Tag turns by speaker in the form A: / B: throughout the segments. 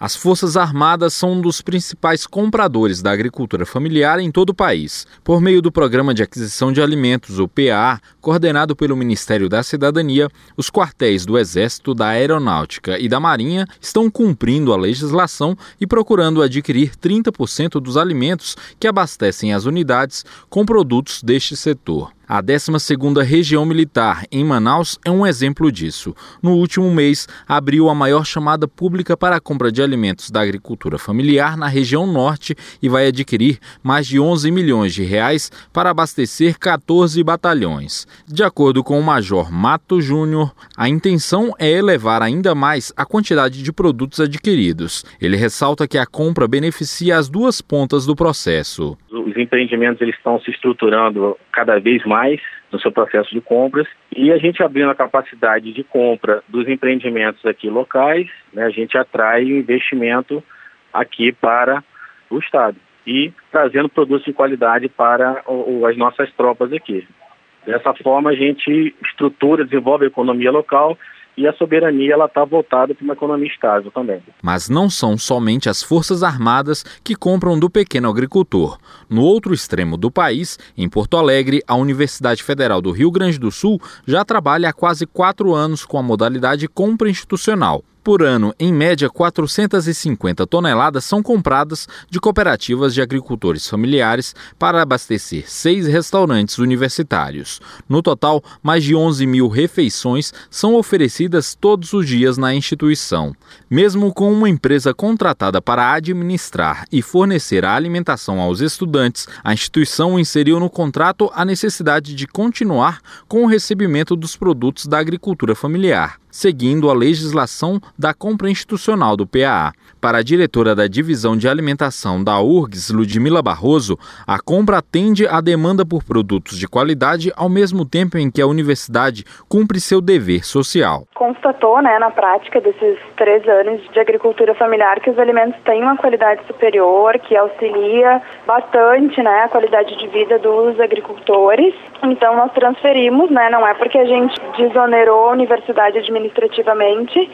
A: As Forças Armadas são um dos principais compradores da agricultura familiar em todo o país. Por meio do Programa de Aquisição de Alimentos, o PA, coordenado pelo Ministério da Cidadania, os quartéis do Exército, da Aeronáutica e da Marinha estão cumprindo a legislação e procurando adquirir 30% dos alimentos que abastecem as unidades com produtos deste setor. A 12ª Região Militar, em Manaus, é um exemplo disso. No último mês, abriu a maior chamada pública para a compra de alimentos da agricultura familiar na região norte e vai adquirir mais de 11 milhões de reais para abastecer 14 batalhões. De acordo com o Major Mato Júnior, a intenção é elevar ainda mais a quantidade de produtos adquiridos. Ele ressalta que a compra beneficia as duas pontas do processo
B: os empreendimentos eles estão se estruturando cada vez mais no seu processo de compras e a gente abrindo a capacidade de compra dos empreendimentos aqui locais, né, a gente atrai o investimento aqui para o Estado e trazendo produtos de qualidade para o, as nossas tropas aqui. Dessa forma, a gente estrutura, desenvolve a economia local e a soberania ela está voltada para uma economia estável também.
A: Mas não são somente as forças armadas que compram do pequeno agricultor. No outro extremo do país, em Porto Alegre, a Universidade Federal do Rio Grande do Sul já trabalha há quase quatro anos com a modalidade compra institucional. Por ano, em média, 450 toneladas são compradas de cooperativas de agricultores familiares para abastecer seis restaurantes universitários. No total, mais de 11 mil refeições são oferecidas todos os dias na instituição. Mesmo com uma empresa contratada para administrar e fornecer a alimentação aos estudantes, a instituição inseriu no contrato a necessidade de continuar com o recebimento dos produtos da agricultura familiar seguindo a legislação da compra institucional do PAA. Para a diretora da Divisão de Alimentação da URGS, Ludmila Barroso, a compra atende à demanda por produtos de qualidade ao mesmo tempo em que a universidade cumpre seu dever social.
C: Constatou, né, na prática desses três anos de agricultura familiar, que os alimentos têm uma qualidade superior, que auxilia bastante, né, a qualidade de vida dos agricultores. Então nós transferimos, né, não é porque a gente desonerou a universidade administrativamente,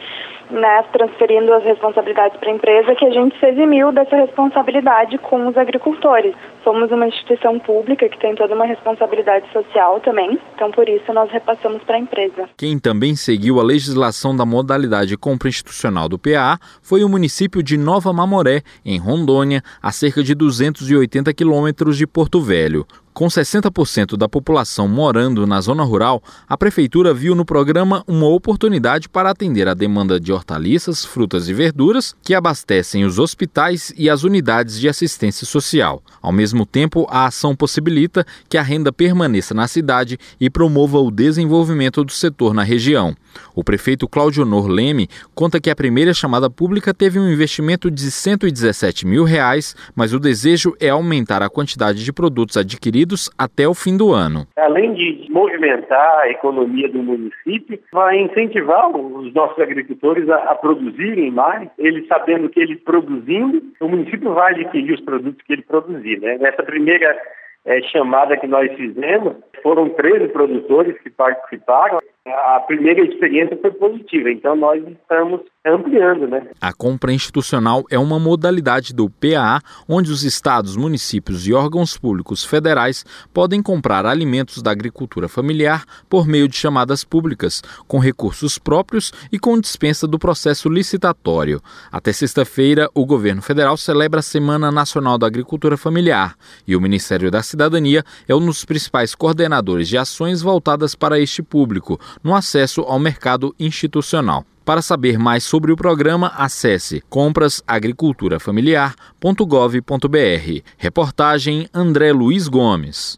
C: né, transferindo as responsabilidades para a empresa, que a gente se eximiu dessa responsabilidade com os agricultores. Somos uma instituição pública que tem toda uma responsabilidade social também, então por isso nós repassamos para a empresa.
A: Quem também seguiu a legislação da modalidade compra institucional do PA foi o município de Nova Mamoré, em Rondônia, a cerca de 280 quilômetros de Porto Velho. Com 60% da população morando na zona rural, a prefeitura viu no programa uma oportunidade para atender a demanda de hortaliças, frutas e verduras que abastecem os hospitais e as unidades de assistência social. Ao mesmo tempo, a ação possibilita que a renda permaneça na cidade e promova o desenvolvimento do setor na região. O prefeito Cláudio Nor Leme conta que a primeira chamada pública teve um investimento de 117 mil reais, mas o desejo é aumentar a quantidade de produtos adquiridos até o fim do ano.
D: Além de movimentar a economia do município, vai incentivar os nossos agricultores a, a produzirem mais, eles sabendo que eles produzindo, o município vai adquirir os produtos que ele produzir. Né? Nessa primeira é, chamada que nós fizemos, foram 13 produtores que participaram a primeira experiência foi positiva, então nós estamos ampliando, né?
A: A compra institucional é uma modalidade do PAA, onde os estados, municípios e órgãos públicos federais podem comprar alimentos da agricultura familiar por meio de chamadas públicas, com recursos próprios e com dispensa do processo licitatório. Até sexta-feira, o governo federal celebra a Semana Nacional da Agricultura Familiar e o Ministério da Cidadania é um dos principais coordenadores de ações voltadas para este público no acesso ao mercado institucional. Para saber mais sobre o programa, acesse comprasagriculturafamiliar.gov.br. Reportagem André Luiz Gomes.